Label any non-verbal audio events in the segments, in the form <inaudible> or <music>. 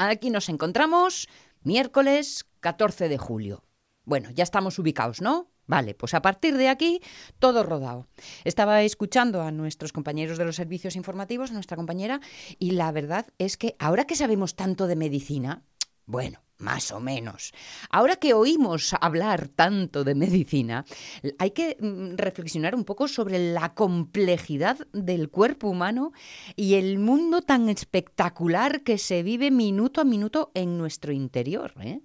Aquí nos encontramos miércoles 14 de julio. Bueno, ya estamos ubicados, ¿no? Vale, pues a partir de aquí, todo rodado. Estaba escuchando a nuestros compañeros de los servicios informativos, nuestra compañera, y la verdad es que ahora que sabemos tanto de medicina, bueno, más o menos. Ahora que oímos hablar tanto de medicina, hay que mm, reflexionar un poco sobre la complejidad del cuerpo humano y el mundo tan espectacular que se vive minuto a minuto en nuestro interior. ¿eh?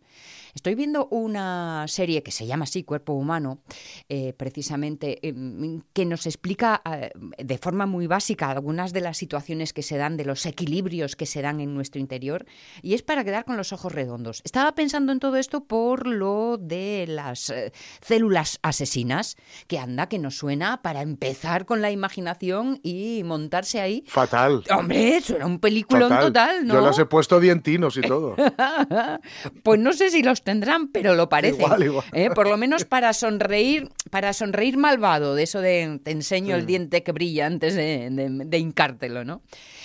Estoy viendo una serie que se llama así, Cuerpo Humano, eh, precisamente, em, que nos explica eh, de forma muy básica algunas de las situaciones que se dan, de los equilibrios que se dan en nuestro interior, y es para quedar con los ojos redondos. Estaba pensando en todo esto por lo de las eh, células asesinas, que anda, que nos suena para empezar con la imaginación y montarse ahí. Fatal. Hombre, eso era un peliculón total, ¿no? Yo las he puesto dientinos y todo. <laughs> pues no sé si los tendrán, pero lo parece. ¿eh? Por lo menos para sonreír, para sonreír malvado, de eso de te enseño el diente que brilla antes de, de, hincártelo, ¿no?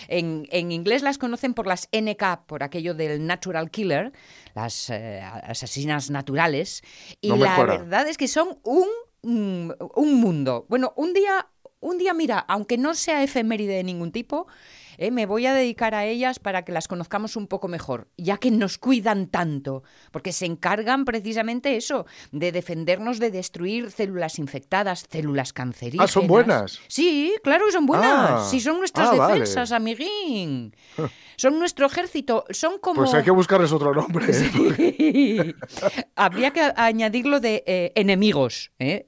En, inglés las conocen por las NK, por aquello del natural killer, las eh, asesinas naturales. Y la verdad es que son un, un mundo. Bueno, un día, un día, mira, aunque no sea efeméride de ningún tipo, ¿eh? me voy a dedicar a ellas para que las conozcamos un poco mejor, ya que nos cuidan tanto, porque se encargan precisamente eso, de defendernos de destruir células infectadas, células cancerígenas. Ah, son buenas. Sí, claro que son buenas. Ah, sí, son nuestras ah, defensas, amiguín. <laughs> Son nuestro ejército, son como... Pues hay que buscarles otro nombre. ¿eh? <laughs> Habría que añadirlo de eh, enemigos, ¿eh?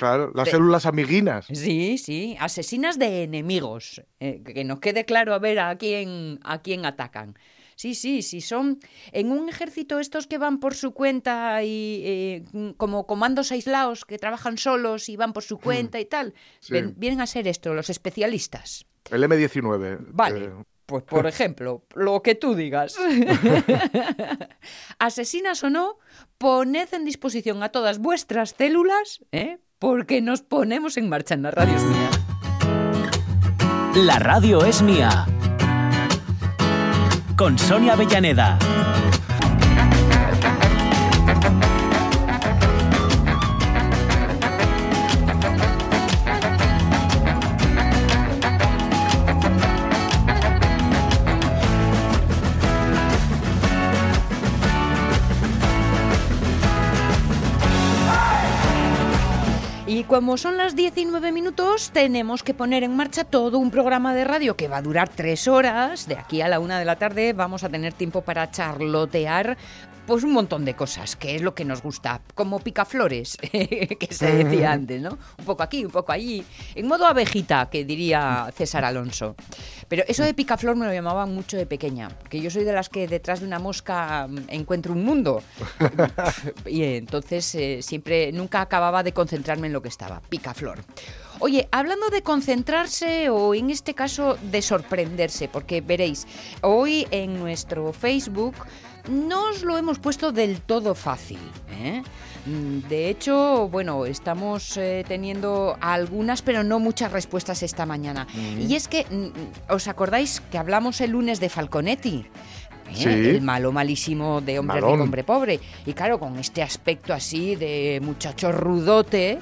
Claro, las células amiguinas. Sí, sí, asesinas de enemigos. Eh, que nos quede claro a ver a quién, a quién atacan. Sí, sí, sí, son en un ejército estos que van por su cuenta y eh, como comandos aislados que trabajan solos y van por su cuenta y tal. <clears throat> vienen a ser esto, los especialistas. El M19. Vale. Eh. Pues por <laughs> ejemplo, lo que tú digas. <laughs> Asesinas o no, poned en disposición a todas vuestras células, ¿eh? Porque nos ponemos en marcha en la radio es mía. La radio es mía. Con Sonia Avellaneda. Y como son las 19 minutos, tenemos que poner en marcha todo un programa de radio que va a durar tres horas. De aquí a la una de la tarde vamos a tener tiempo para charlotear pues un montón de cosas, que es lo que nos gusta, como picaflores, <laughs> que se decía antes, ¿no? Un poco aquí, un poco allí, en modo abejita, que diría César Alonso. Pero eso de picaflor me lo llamaban mucho de pequeña, que yo soy de las que detrás de una mosca mm, encuentro un mundo. <laughs> y entonces eh, siempre, nunca acababa de concentrarme en lo que estaba, picaflor. Oye, hablando de concentrarse o en este caso de sorprenderse, porque veréis, hoy en nuestro Facebook no os lo hemos puesto del todo fácil. ¿eh? Mm, de hecho, bueno, estamos eh, teniendo algunas, pero no muchas respuestas esta mañana. Y es que, mm, ¿os acordáis que hablamos el lunes de Falconetti? ¿Eh? el malo malísimo de hombre rico, hombre pobre. Y claro, con este aspecto así de muchacho rudote,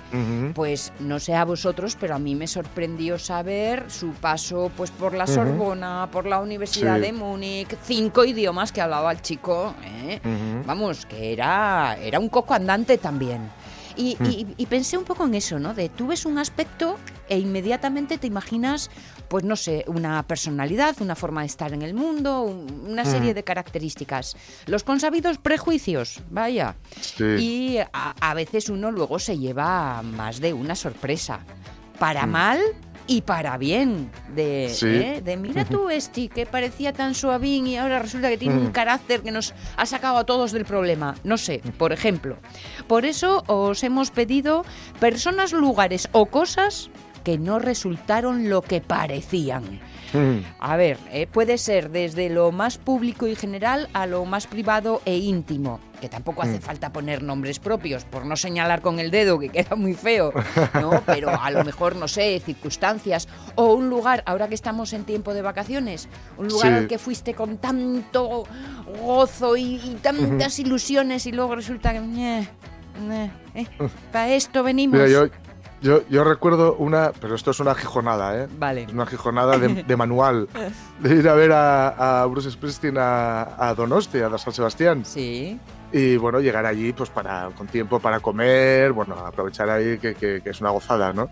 pues no sé a vosotros, pero a mí me sorprendió saber su paso pues por la Sorbona, por la Universidad de Múnich, cinco idiomas que hablaba el chico. ¿eh? Vamos, que era, era un coco andante también. Hmm. Y, pensé un poco en eso, ¿no? De tú ves un aspecto e inmediatamente te imaginas, pues no sé, una personalidad, una forma de estar en el mundo, una serie de características. Los consabidos prejuicios, vaya. Y a, veces uno luego se lleva más de una sorpresa. Para hmm. mal y para bien. De, ¿eh? de mira tú, <laughs> este, que parecía tan suavín y ahora resulta que tiene un carácter que nos ha sacado a todos del problema. No sé, por ejemplo. Por eso os hemos pedido personas, lugares o cosas que no resultaron lo que parecían. Mm. A ver, eh, puede ser desde lo más público y general a lo más privado e íntimo, que tampoco hace Mm. falta poner nombres propios, por no señalar con el dedo, que queda muy feo, ¿no? <laughs> Pero a lo mejor, no sé, circunstancias, o un lugar, ahora que estamos en tiempo de vacaciones, un lugar Sí. al que fuiste con tanto gozo y, y tantas ilusiones y luego resulta que... para esto venimos. Mira, yo, yo, yo recuerdo una, pero esto es una gijonada, ¿eh? Vale. Es una gijonada de, de manual, <laughs> de ir a ver a, a Bruce Springsteen a, a Donosti, a San Sebastián. Sí. Y bueno, llegar allí pues para, con tiempo para comer, bueno, aprovechar ahí que, que- que es una gozada, ¿no?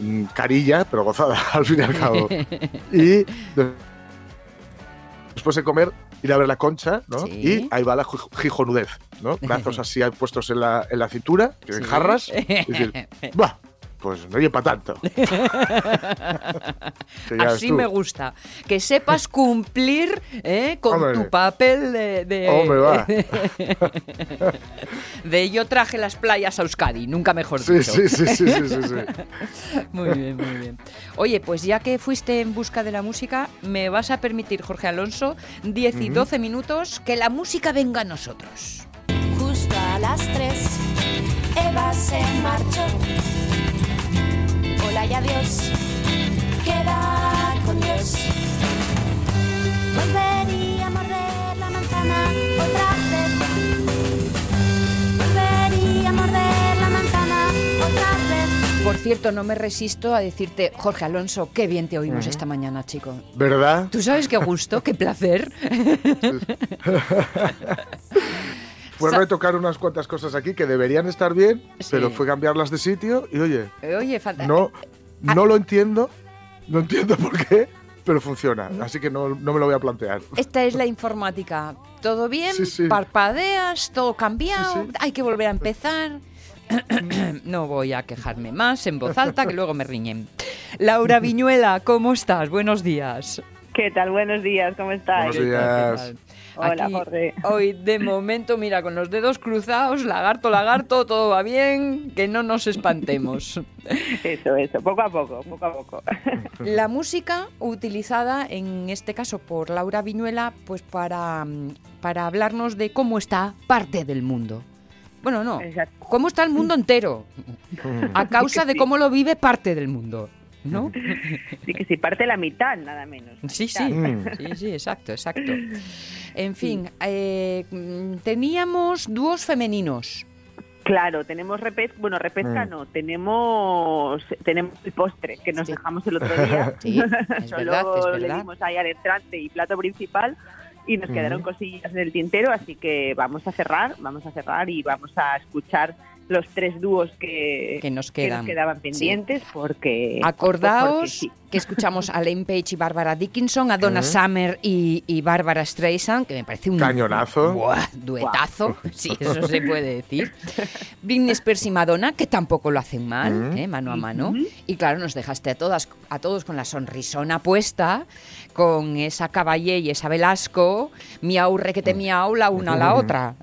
Mm, Carilla, pero gozada, <laughs> al fin y al cabo. <laughs> y de- después de comer, ir a ver la concha, ¿no? Sí. Y ahí va la gij- gijonudez, ¿no? Brazos así puestos en la, en la cintura, que en Sí. jarras, y decir, ¡bah! Pues no lleva para tanto. <laughs> Así tú. me gusta. Que sepas cumplir ¿eh? con Hombre. tu papel de, de- Hombre, va. <laughs> de yo traje las playas a Euskadi, nunca mejor Sí, dicho. sí, sí, sí, sí, sí, sí. <laughs> Muy bien, muy bien. Oye, pues ya que fuiste en busca de la música, me vas a permitir, Jorge Alonso, 10 y 12 minutos, que la música venga a nosotros. Justo a las tres, Eva se marchó. Y adiós, queda con Dios. Volvería a morder la manzana otra vez. Volvería a morder la manzana otra vez. Por cierto, no me resisto a decirte, Jorge Alonso, qué bien te oímos esta mañana, chico. ¿Verdad? ¿Tú sabes qué gusto, qué placer? <laughs> Fue retocar unas cuantas cosas aquí que deberían estar bien, Sí. pero fue cambiarlas de sitio y oye, Oye, falta... no, Ah. no lo entiendo, no entiendo por qué, pero funciona. Así que no, no me lo voy a plantear. Esta es la informática. ¿Todo bien? Sí, sí. ¿Parpadeas? ¿Todo cambiado? Sí, sí. ¿Hay que volver a empezar? <clears throat> no voy a quejarme más en voz alta, que luego me riñen. Laura <laughs> Viñuela, ¿cómo estás? Buenos días. ¿Qué tal? Buenos días, ¿cómo estáis? Buenos días. Hola, Aquí, Jorge. Hoy, de momento, mira, con los dedos cruzados, lagarto, lagarto, todo va bien, que no nos espantemos. <laughs> Eso, eso, poco a poco, poco a poco. <laughs> La música utilizada en este caso por Laura Viñuela, pues para, mm, para hablarnos de cómo está parte del mundo. Bueno, no, Exacto. cómo está el mundo entero, <laughs> a causa de cómo lo vive parte del mundo, ¿no? Sí que sí, parte la mitad, nada menos. Sí, sí, mitad. Mm. sí, sí, exacto, exacto. En fin, eh, teníamos dúos femeninos. Claro, tenemos repesca, bueno, repesca Mm. no, tenemos tenemos el postre que nos Sí. dejamos el otro día. <laughs> Sí, es <laughs> Solo verdad, es le dimos ahí al entrante y plato principal y nos Mm. quedaron cosillas en el tintero, así que vamos a cerrar, vamos a cerrar y vamos a escuchar los tres dúos que, Que nos que quedan. quedaban Sí. pendientes porque Acordaos porque sí. que escuchamos a Elaine Page y Bárbara Dickinson, a Donna Ujú. Summer y, y Bárbara Streisand, que me parece un Cañonazo. Buah, duetazo, sí, eso se puede decir. <laughs> Britney Spears y Madonna, que tampoco lo hacen mal, Ujú. ¿eh? mano a mano. Y claro, nos dejaste a todas, a todos con la sonrisona puesta, con esa Caballé y esa Velasco, miau requete miau la una a la otra.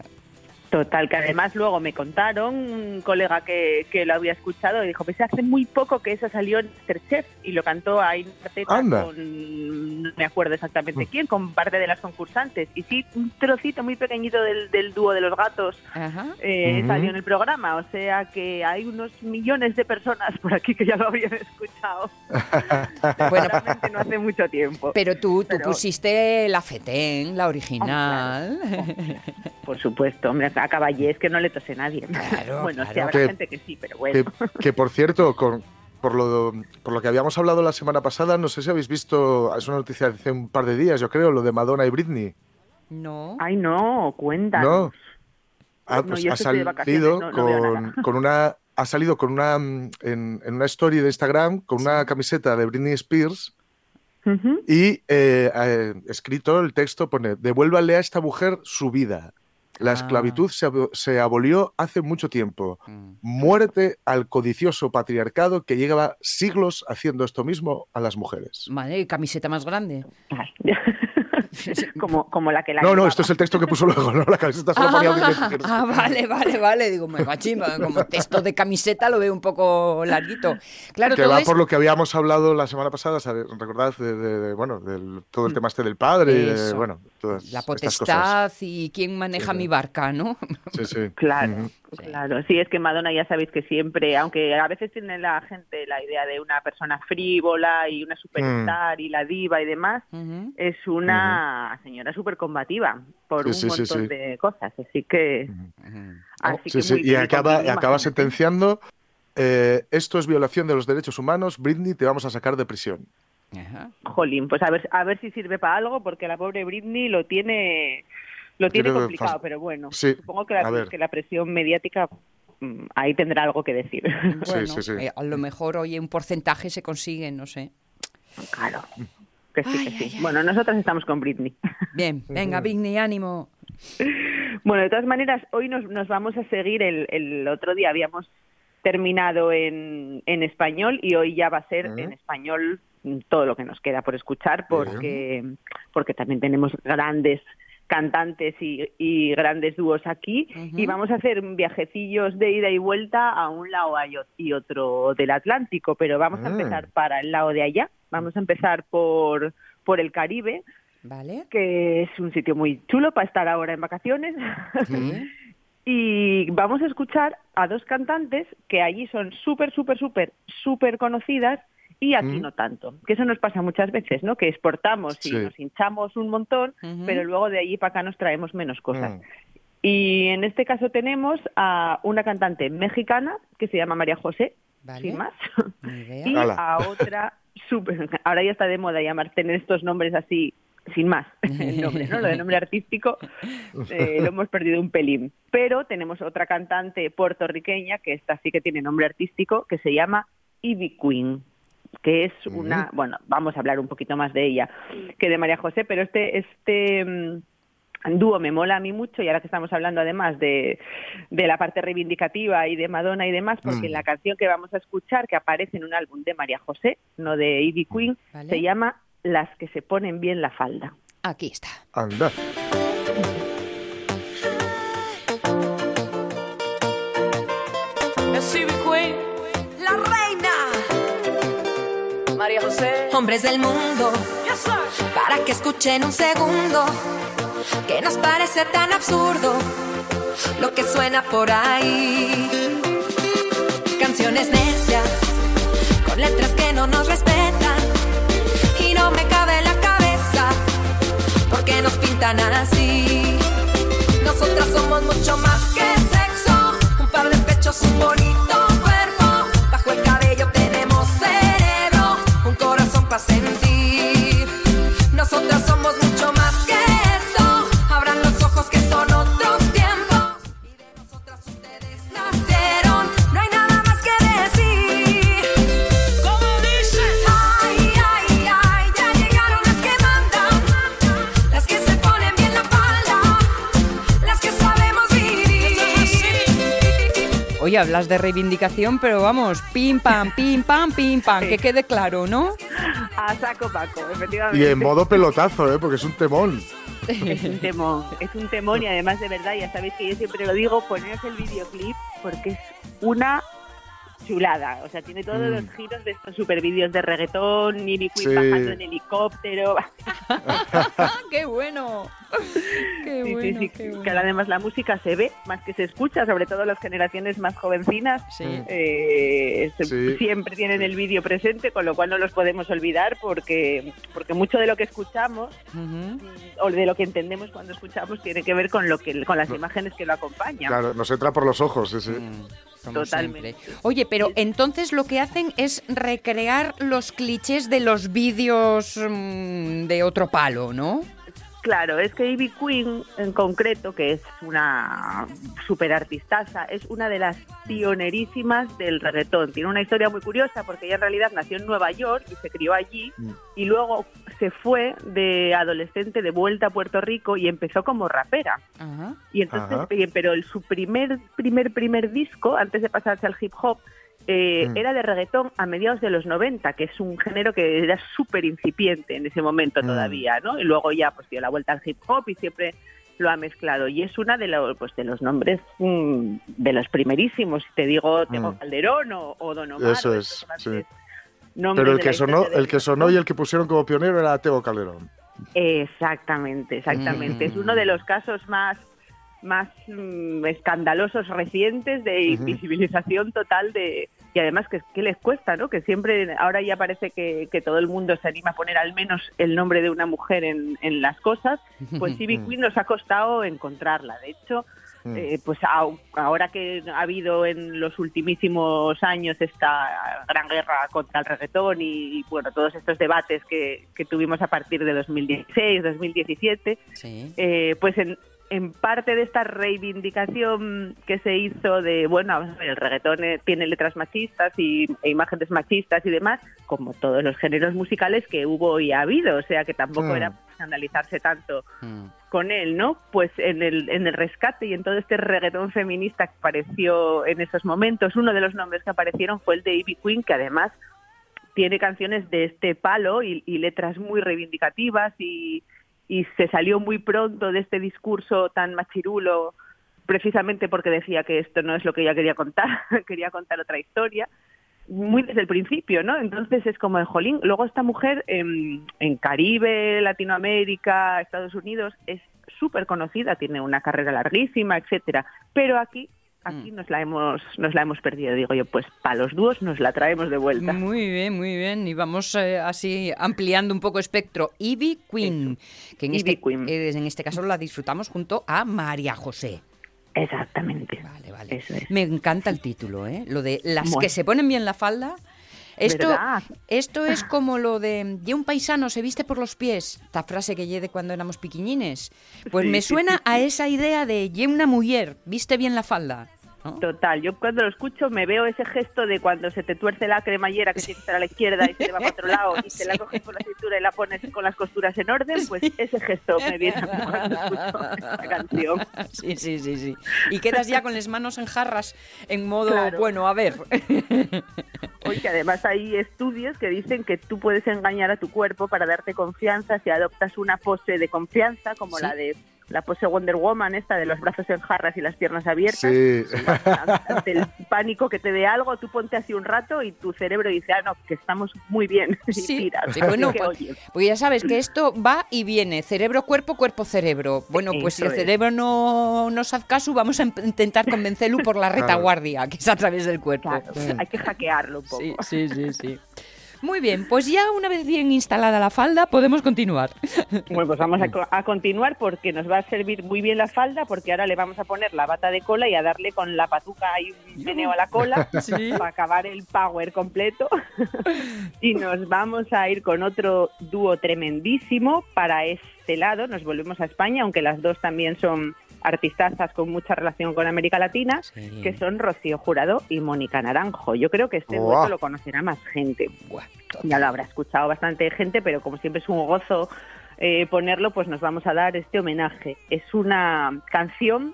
Total, que además luego me contaron un colega que, que lo había escuchado y dijo, pues hace muy poco que eso salió en Masterchef y lo cantó ahí con, no me acuerdo exactamente quién, con parte de las concursantes. Y sí, un trocito muy pequeñito del, del dúo de los gatos Ajá. eh, Ujú. salió en el programa, o sea que hay unos millones de personas por aquí que ya lo habían escuchado. <laughs> Bueno, no hace mucho tiempo. Pero tú, tú Pero- pusiste la Fetén, la original. Por supuesto, hombre, a Caballé es que no le tose nadie. Claro, <laughs> bueno, sí, claro. habrá Que- gente que sí, pero bueno. Que, que, por cierto, con, por, lo, por lo que habíamos hablado la semana pasada, no sé si habéis visto, es una noticia de hace un par de días, yo creo, lo de Madonna y Britney. No. Ay, no, cuéntanos. ¿No? Ah, pues ha salido no- con, con una ha salido con una mm, en, en una story de Instagram con una camiseta de Britney Spears y eh, eh, escrito el texto pone devuélvale a esta mujer su vida. La Ah. esclavitud se, abo- se abolió hace mucho tiempo. Mm. Muérete al codicioso patriarcado que lleva siglos haciendo esto mismo a las mujeres. Qué camiseta más grande. <laughs> como, como la que la No, no, llevaba. esto es el texto que puso luego, ¿no? La camiseta solo ponía Ah, ah, vale, vale, vale. Digo, me gachima, como texto de camiseta lo veo un poco larguito. Claro, que todo va es- por lo que habíamos hablado la semana pasada, ¿sabes? recordad, de, de- de, bueno, del, todo el tema este del padre, y de, Eso. bueno, todas la estas cosas. potestad y quién maneja Sí, mi barca, ¿no? Sí, sí. Claro, Ujú. claro. Sí, es que Madonna ya sabéis que siempre, aunque a veces tiene la gente la idea de una persona frívola y una superstar y la diva y demás, es una señora súper combativa por Sí, un sí, sí, montón sí. de cosas. Así que, así Sí, que sí, muy Y acaba, acaba sentenciando, eh, esto es violación de los derechos humanos, Britney, te vamos a sacar de prisión. Ajá. Jolín, pues a ver, a ver si sirve para algo, porque la pobre Britney lo tiene, lo tiene complicado, pero bueno, Sí, supongo que a la, ver. que la presión mediática mm, ahí tendrá algo que decir. <laughs> Bueno, sí, sí. eh, a lo mejor hoy un porcentaje se consigue, no sé. claro, que sí, Ay, que sí. ay. Bueno, nosotras estamos con Britney. Bien, <laughs> venga, Vigny, ánimo. Bueno, de todas maneras, hoy nos, nos vamos a seguir. El, el otro día habíamos terminado en, en español y hoy ya va a ser en español todo lo que nos queda por escuchar porque, porque también tenemos grandes cantantes y, y grandes dúos aquí y vamos a hacer viajecillos de ida y vuelta a un lado y otro del Atlántico, pero vamos a Mm. empezar para el lado de allá, vamos a empezar por, por el Caribe, ¿Vale? que es un sitio muy chulo para estar ahora en vacaciones. Sí. <laughs> y vamos a escuchar a dos cantantes que allí son súper, súper, súper, súper conocidas y aquí Mm. no tanto. Que eso nos pasa muchas veces, ¿no? Que exportamos y Sí. nos hinchamos un montón, pero luego de allí para acá nos traemos menos cosas. Mm. Y en este caso tenemos a una cantante mexicana que se llama María José, Vale. sin más, y a otra súper, ahora ya está de moda llamar, tener estos nombres así, sin más, <laughs> el nombre, ¿no? Lo de nombre artístico <laughs> eh, lo hemos perdido un pelín. Pero tenemos otra cantante puertorriqueña, que esta sí que tiene nombre artístico, que se llama Ivy Queen que es una, bueno, vamos a hablar un poquito más de ella que de María José, pero este, este mm, dúo me mola a mí mucho y ahora que estamos hablando además de, de la parte reivindicativa y de Madonna y demás, porque Mm. la canción que vamos a escuchar, que aparece en un álbum de María José, no de Ivy Queen, Vale. se llama Las que se ponen bien la falda. Aquí está. Anda. Hombres del mundo. Para que escuchen un segundo. Que nos parece tan absurdo. Lo que suena por ahí. Canciones necias. Con letras que no nos respetan. Y no me cabe en la cabeza. Porque nos pintan así. Nosotras somos mucho más que sexo. Un par de pechos, un bonito Oye, hablas de reivindicación, pero vamos, pim pam, pim pam, pim pam, que quede claro, ¿no? A saco Paco, Y efectivamente. en modo pelotazo, ¿eh? Porque es un temón. Es un temón, es un temón y además de verdad, ya sabéis que yo siempre lo digo, poneros el videoclip porque es una chulada. O sea, tiene todos Mm. los giros de estos super vídeos de reggaetón, Ivy Queen Sí. bajando en helicóptero. <laughs> ¡Qué bueno! ¡Qué Sí, sí, bueno, sí, qué que bueno! además la música se ve más que se escucha, sobre todo las generaciones más jovencinas. Sí. eh, se- siempre tienen el vídeo presente, con lo cual no los podemos olvidar porque, porque mucho de lo que escuchamos mm, o de lo que entendemos cuando escuchamos tiene que ver con lo que con las imágenes que lo acompañan. Claro, nos entra por los ojos, sí, sí. Mm, como Totalmente. siempre. Oye, pero entonces lo que hacen es recrear los clichés de los vídeos mm, de otro palo, ¿no? Claro, es que Ivy Queen en concreto, que es una super artistaza, es una de las pionerísimas del reggaetón. Tiene una historia muy curiosa porque ella en realidad nació en Nueva York y se crió allí Mm. y luego se fue de adolescente de vuelta a Puerto Rico y empezó como rapera. Ajá. Y entonces, Ajá. pero el, su primer, primer, primer disco, antes de pasarse al hip hop, eh, Mm. era de reggaetón a mediados de los 90, que es un género que era súper incipiente en ese momento Mm. todavía, ¿no? Y luego ya pues dio la vuelta al hip hop y siempre lo ha mezclado. Y es una de los, pues, de los nombres mm, de los primerísimos. Si te digo Tego Mm. Calderón o, o Don Omar. Eso es, sí. Pero el que sonó, el que sonó y el que pusieron como pionero era Teo Calderón. Exactamente, exactamente. Es uno de los casos más más escandalosos recientes de invisibilización total de y además que, que les cuesta, ¿no? Que siempre ahora ya parece que, que todo el mundo se anima a poner al menos el nombre de una mujer en, en las cosas, pues <laughs> Ivy Queen nos ha costado encontrarla. De hecho, Mm. eh, pues au- ahora que ha habido en los ultimísimos años esta gran guerra contra el reggaetón y, bueno todos estos debates que, que tuvimos a partir de 2016 2017 Sí. eh, pues en, en parte de esta reivindicación que se hizo de, bueno, el reggaetón eh, tiene letras machistas y, e imágenes machistas y demás, como todos los géneros musicales que hubo y ha habido, o sea que tampoco Mm. era escandalizarse tanto Mm. con él, ¿no? Pues en el, en el rescate y en todo este reggaetón feminista que apareció en esos momentos, uno de los nombres que aparecieron fue el de Ivy Queen, que además tiene canciones de este palo y, y letras muy reivindicativas y, y se salió muy pronto de este discurso tan machirulo precisamente porque decía que esto no es lo que ella quería contar, <laughs> quería contar otra historia muy desde el principio, ¿no? Entonces es como jolín. Luego esta mujer en, en Caribe, Latinoamérica, Estados Unidos es súper conocida, tiene una carrera larguísima, etcétera. Pero aquí, aquí nos la hemos, nos la hemos perdido. Digo yo, pues para los dúos nos la traemos de vuelta. Muy bien, muy bien. Y vamos eh, así ampliando un poco espectro. Ivy Queen, que en, Ivy este, Queen. eh, en este caso la disfrutamos junto a María José. Exactamente. Vale, vale. Eso es. Me encanta el título, ¿eh? Lo de las Bueno. que se ponen bien la falda. Esto, ¿Verdad? esto es como lo de "Ye un paisano se viste por los pies, esta frase que lle de cuando éramos piquiñines. Pues Sí, me sí, suena sí, a esa idea de ye una mujer, viste bien la falda. ¿No? Total, yo cuando lo escucho me veo ese gesto de cuando se te tuerce la cremallera que tiene que estar a la izquierda y se te va para otro lado y <laughs> te la coges por la cintura y la pones con las costuras en orden, pues ese gesto me viene cuando <laughs> escucho esta canción. Sí, sí, sí, sí. Y quedas ya con las manos en jarras en modo, Claro. bueno, a ver. <laughs> Oye, que además hay estudios que dicen que tú puedes engañar a tu cuerpo para darte confianza si adoptas una pose de confianza, como Sí. la de la pose Wonder Woman, esta de los brazos en jarras y las piernas abiertas. Sí. Ante el pánico que te dé algo, tú ponte así un rato y tu cerebro dice, ah, no, que estamos muy bien. <laughs> Y Sí, tiras. sí, bueno, que, pues, pues ya sabes que esto va y viene, cerebro, cuerpo, cuerpo, cerebro. Bueno, pues si el es. cerebro no nos hace caso, vamos a em- intentar convencerlo por la retaguardia, que es a través del cuerpo. claro, hay que hackearlo un poco. Sí, sí, sí, sí. Muy bien, pues ya una vez bien instalada la falda, podemos continuar. Bueno, pues vamos a, <laughs> co- a continuar porque nos va a servir muy bien la falda porque ahora le vamos a poner la bata de cola y a darle con la patuca y un meneo a la cola <laughs> Sí. para acabar el power completo. <laughs> y nos vamos a ir con otro dúo tremendísimo para este lado. Nos volvemos a España, aunque las dos también son artistazas con mucha relación con América Latina, Sí. que son Rocío Jurado y Mónica Naranjo. Yo creo que este dueto lo conocerá más gente Buah, ya lo habrá escuchado bastante gente, pero como siempre es un gozo eh, ponerlo, pues nos vamos a dar este homenaje. Es una canción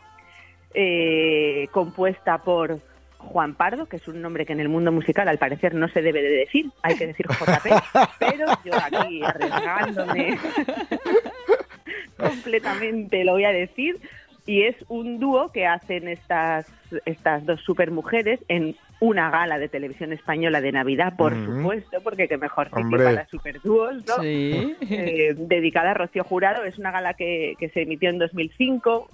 eh, compuesta por Juan Pardo, que es un nombre que en el mundo musical al parecer no se debe de decir, hay que decir JP, <laughs> pero yo aquí arriesgándome <laughs> completamente lo voy a decir. Y es un dúo que hacen estas, estas dos supermujeres en una gala de televisión española de Navidad, por supuesto, porque qué mejor sitio para superdúos, ¿no? Sí. Eh, dedicada a Rocío Jurado. Es una gala que, que se emitió en 2005.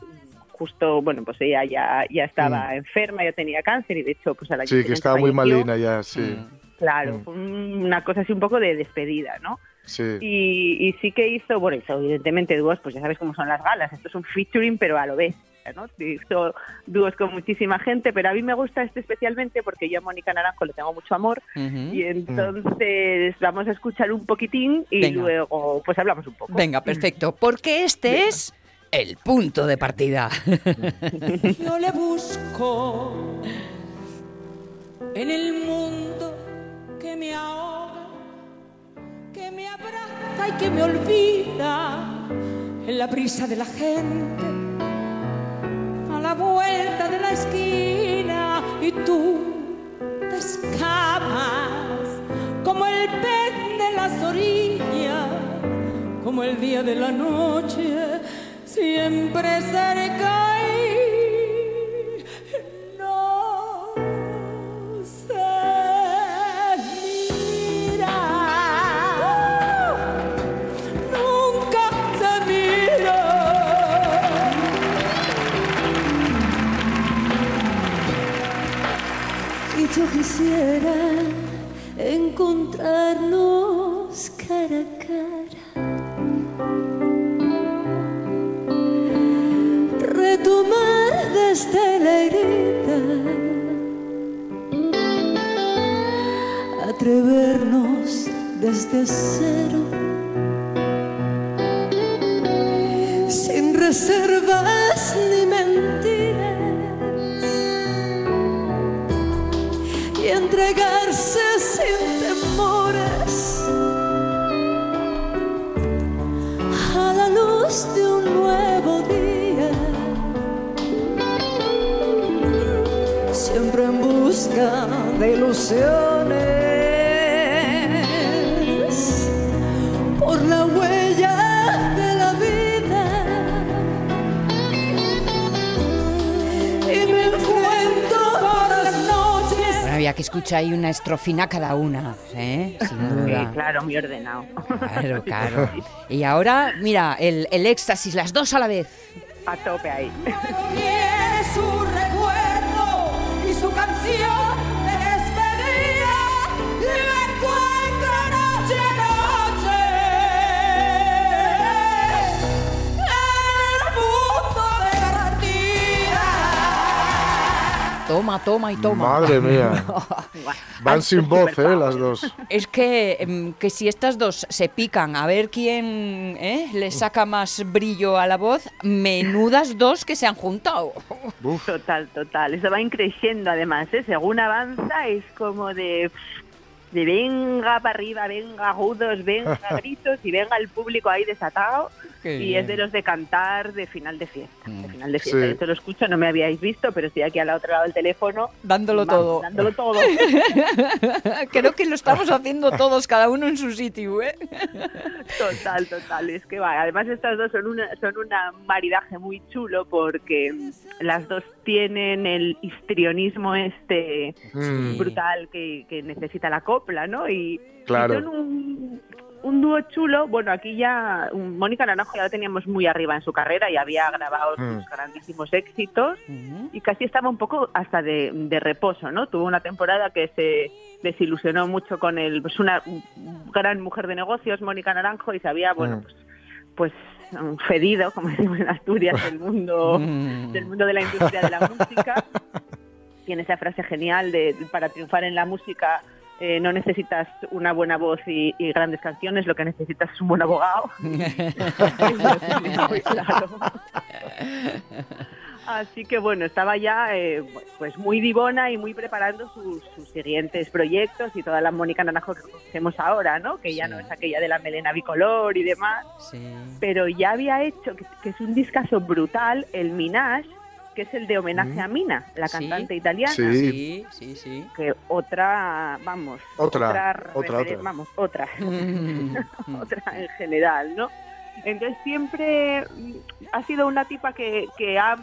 Justo, bueno, pues ella ya, ya estaba enferma, ya tenía cáncer y de hecho, pues al año Mm. Sí, que estaba muy malina ya, sí. Mm. Claro, Mm. fue una cosa así un poco de despedida, ¿no? Sí. Y, y sí que hizo, bueno, hizo evidentemente dúos, pues ya sabes cómo son las galas, esto es un featuring, pero a lo bestia, ¿no? Hizo dúos con muchísima gente, pero a mí me gusta este especialmente porque yo a Mónica Naranjo le tengo mucho amor y entonces vamos a escuchar un poquitín y Venga. luego pues hablamos un poco. Venga, perfecto, porque este es el punto de partida. <laughs> Yo le busco en el mundo que me ahoga, que me abraza y que me olvida. En la brisa de la gente, a la vuelta de la esquina y tú te escamas, como el pez de las orillas, como el día de la noche, siempre cerca y yo quisiera encontrarnos cara a cara. Retomar desde la herida. Atrevernos desde cero. Ilusiones por la huella de la vida. Y me encuentro por las noches Bueno, había que escuchar ahí una estrofina cada una, ¿eh? Sin Sí, duda. claro, muy ordenado. Claro, claro. Y ahora, mira, el, el éxtasis, las dos a la vez. A tope ahí. Toma, toma y toma. Madre <laughs> mía. Van sin voz, ¿eh? Las dos. Es que, em, que si estas dos se pican a ver quién ¿eh? le saca más brillo a la voz, menudas dos que se han juntado. Uf. Total, total. Eso va increciendo además, ¿eh? Según avanza es como de, de venga para arriba, venga agudos, venga <laughs> gritos y venga el público ahí desatado. Qué y bien. es de los de cantar de final de fiesta. De final de fiesta. Sí. Esto lo escucho, no me habíais visto, pero estoy aquí al otro lado del teléfono. Dándolo vamos, todo. Dándolo todo. <laughs> Creo que lo estamos haciendo todos, cada uno en su sitio, ¿eh? Total, total. Es que va. Además, estas dos son una, son una maridaje muy chulo porque las dos tienen el histrionismo este Mm. brutal que, que necesita la copla, ¿no? Y, Claro. y son un, un dúo chulo. Bueno, aquí ya un- Mónica Naranjo ya la teníamos muy arriba en su carrera y había grabado Mm. sus grandísimos éxitos y casi estaba un poco hasta de, de reposo, ¿no? Tuvo una temporada que se desilusionó mucho con el, pues una gran mujer de negocios, Mónica Naranjo, y se había, bueno, Mm. pues, pues fedido, como <laughs> decimos en Asturias, del mundo, Mm. del mundo de la industria de la música. <laughs> Tiene esa frase genial de para triunfar en la música eh, no necesitas una buena voz y, y grandes canciones, lo que necesitas es un buen abogado. Muy claro. <laughs> <laughs> Así que bueno, estaba ya eh, pues muy divona y muy preparando sus, sus siguientes proyectos y toda la Mónica Naranjo que conocemos ahora, ¿no? Que ya Sí. no es aquella de la melena bicolor y demás, Sí. pero ya había hecho, que, que es un discazo brutal, el Minaj, que es el de homenaje a Mina, la Sí. cantante italiana. Sí. Sí, sí. Que otra, vamos, Otra, referen- otra, otra. vamos, otra, Mm. <laughs> <laughs> otra en general, ¿no? Entonces siempre mm, ha sido una tipa que, que ha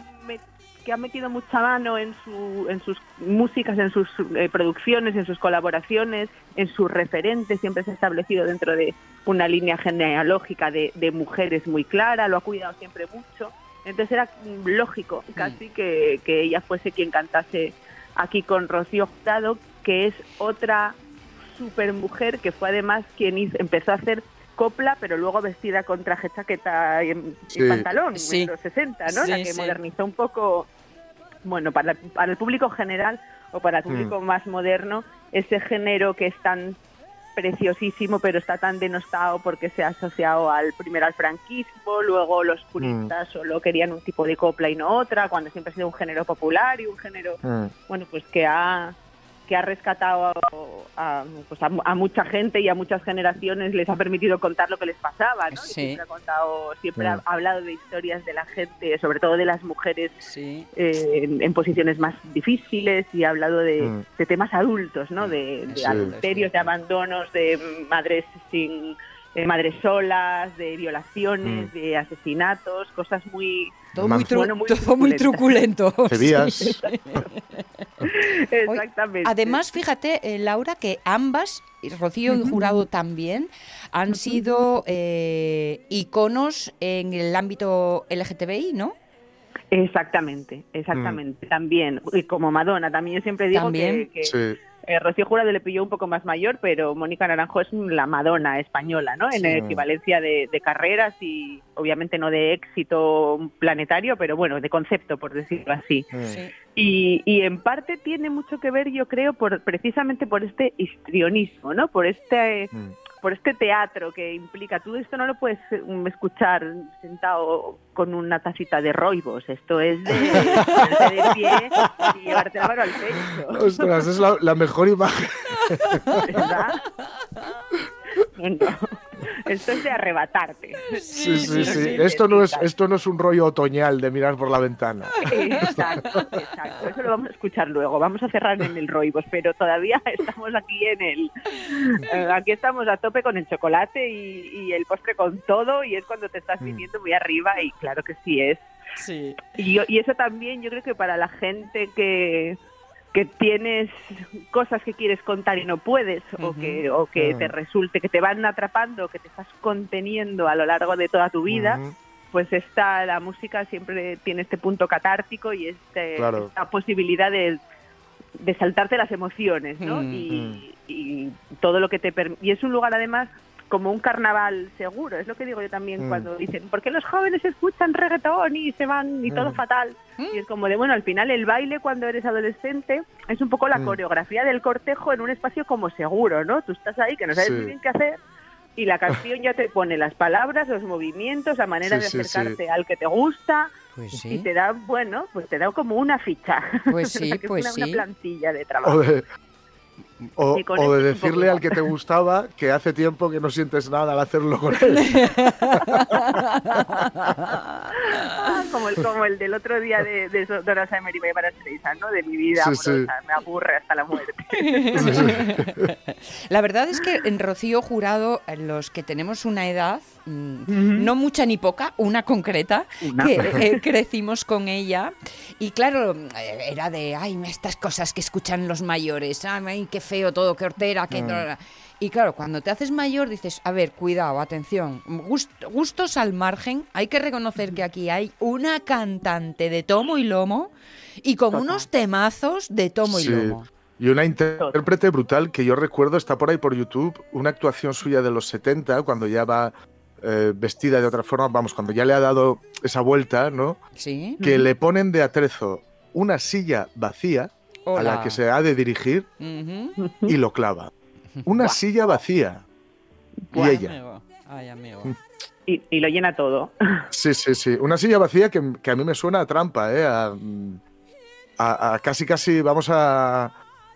que ha metido mucha mano en su en sus músicas, en sus eh, producciones, en sus colaboraciones, en sus referentes, siempre se ha establecido dentro de una línea genealógica de, de mujeres muy clara, lo ha cuidado siempre mucho. Entonces era mm, lógico casi que, que ella fuese quien cantase aquí con Rocío Jurado, que es otra super mujer que fue además quien hizo- empezó a hacer copla, pero luego vestida con traje, chaqueta y, pantalón Sí. en los 60, ¿no? La que modernizó un poco, bueno, para, para el público general o para el Mm. público más moderno, ese género que es tan preciosísimo, pero está tan denostado porque se ha asociado al primero al franquismo, luego los puristas solo querían un tipo de copla y no otra, cuando siempre ha sido un género popular y un género Mm. bueno, pues que ha que ha rescatado a, pues a, a mucha gente y a muchas generaciones, les ha permitido contar lo que les pasaba, ¿no? Y siempre ha contado, siempre Mm. ha hablado de historias de la gente, sobre todo de las mujeres Sí. eh, en, en posiciones más difíciles y ha hablado de, Mm. de temas adultos, ¿no? De, de Sí. adulterios, de abandonos, de madres sin eh, madres solas, de violaciones, Mm. de asesinatos, cosas muy Todo muy, tru- Bueno, muy todo muy truculento. <laughs> Cebías. Sí. <laughs> exactamente. Además, fíjate, eh, Laura, que ambas, Rocío y Jurado también, han sido eh, iconos en el ámbito LGTBI, ¿no? Exactamente, exactamente. Mm. También, y como Madonna, también yo siempre digo También. que, que, Sí. Eh, Rocío Jurado le pilló un poco más mayor, pero Mónica Naranjo es la Madonna española, ¿no? En Sí. equivalencia de, de carreras y obviamente no de éxito planetario, pero bueno, de concepto, por decirlo así. Y, y en parte tiene mucho que ver, yo creo, por precisamente por este histrionismo, ¿no? Por este Mm. Por este teatro que implica tú esto no lo puedes mm, escuchar sentado con una tacita de roibos esto es de de pie y llevarte la mano al pecho Ostras, es la, la mejor imagen. <laughs> ¿verdad? No, no. <laughs> esto es de arrebatarte Sí, sí, sí. Esto no, es, esto no es un rollo otoñal de mirar por la ventana. <laughs> Exacto, exacto. Eso lo vamos a escuchar luego. Vamos a cerrar en el roibos, pero todavía <laughs> estamos aquí en el. eh, aquí estamos a tope con el chocolate y, y el postre con todo, y es cuando te estás Mm. viniendo muy arriba, y claro que sí es. Sí. Y, yo- y eso también, yo creo que para la gente que que tienes cosas que quieres contar y no puedes o que o que te resulte que te van atrapando que te estás conteniendo a lo largo de toda tu vida pues esta la música siempre tiene este punto catártico y este, Claro. esta posibilidad de, de saltarte las emociones, ¿no? Y, y todo lo que te perm- y es un lugar además como un carnaval seguro, es lo que digo yo también Mm. cuando dicen, ¿por qué los jóvenes escuchan reggaetón y se van y todo Mm. fatal? Y es como de, bueno, al final el baile cuando eres adolescente es un poco la Mm. coreografía del cortejo en un espacio como seguro, ¿no? Tú estás ahí que no sabes Sí. muy bien qué hacer y la canción ya te pone las palabras, los movimientos, la manera Sí, de sí, acercarte sí. al que te gusta Pues y sí. te da, bueno, pues te da como una ficha. Pues <laughs> O sea, sí, que es pues una, una sí. plantilla de trabajo. O, Sí, o de decirle al que te gustaba que hace tiempo que no sientes nada al hacerlo con <laughs> él. Ah, como, el, como el del otro día de, de So- Donna Summer y Barbara Streisand, ¿no? De mi vida Sí, sí. me aburre hasta la muerte. <laughs> <laughs> La verdad es que en Rocío Jurado, eh, los que tenemos una edad, mm, no mucha ni poca, una concreta, Una. que eh, crecimos con ella. Y claro, eh, era de, ay, estas cosas que escuchan los mayores, ay, qué feo todo, qué hortera, qué... Y claro, cuando te haces mayor dices, a ver, cuidado, atención, gust- gustos al margen, hay que reconocer que aquí hay una cantante de tomo y lomo y con Total. unos temazos de tomo Sí. y lomo. Y una intérprete brutal que yo recuerdo, está por ahí por YouTube, una actuación suya de los 70, cuando ya va eh, vestida de otra forma, vamos, cuando ya le ha dado esa vuelta, ¿no? ¿Sí? Que le ponen de atrezo una silla vacía a la que se ha de dirigir y lo clava. Una silla vacía. Y ella. Amigo. Ay, amigo. Y, y lo llena todo. Sí, sí, sí. Una silla vacía que, que a mí me suena a trampa, ¿eh? A, a- a casi, casi vamos a...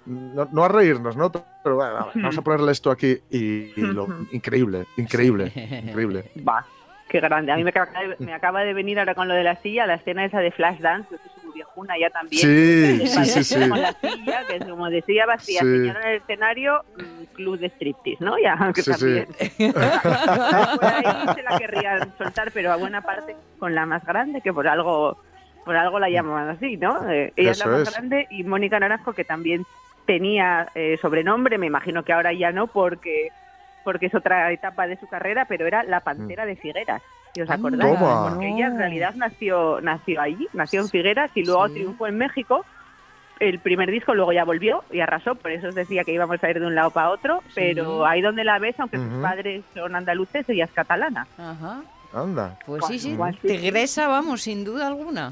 No, no a reírnos, ¿no? Pero bueno, vamos, a ponerle esto aquí y, y lo... Increíble, increíble, increíble. Va, qué grande. A mí me acaba, de, me acaba de venir ahora con lo de la silla, la escena esa de Flashdance, muy viejuna ya también. Sí, sí, <laughs> sí, sí. Con la silla, que es como de silla vacía, Sí. señora en el escenario, mm, club de striptease, ¿no? Ya, que Sí, sí. también. <laughs> <laughs> por ahí se la querrían soltar, pero a buena parte con la más grande, que por algo por algo la llaman así, ¿no? Eh, ella es la más es. grande y Mónica Naranjo, que también tenía eh, sobrenombre, me imagino que ahora ya no, porque porque es otra etapa de su carrera, pero era la Pantera de Figueras, si os acordáis. Toma. Porque ella en realidad nació nació allí, nació en Figueras y luego Sí. triunfó en México. El primer disco luego ya volvió y arrasó, por eso os decía que íbamos a ir de un lado para otro, pero ahí donde la ves, aunque sus Ujú. padres son andaluces, ella es catalana. Ajá. Anda. Pues sí, sí. Tigresa, vamos, sin duda alguna.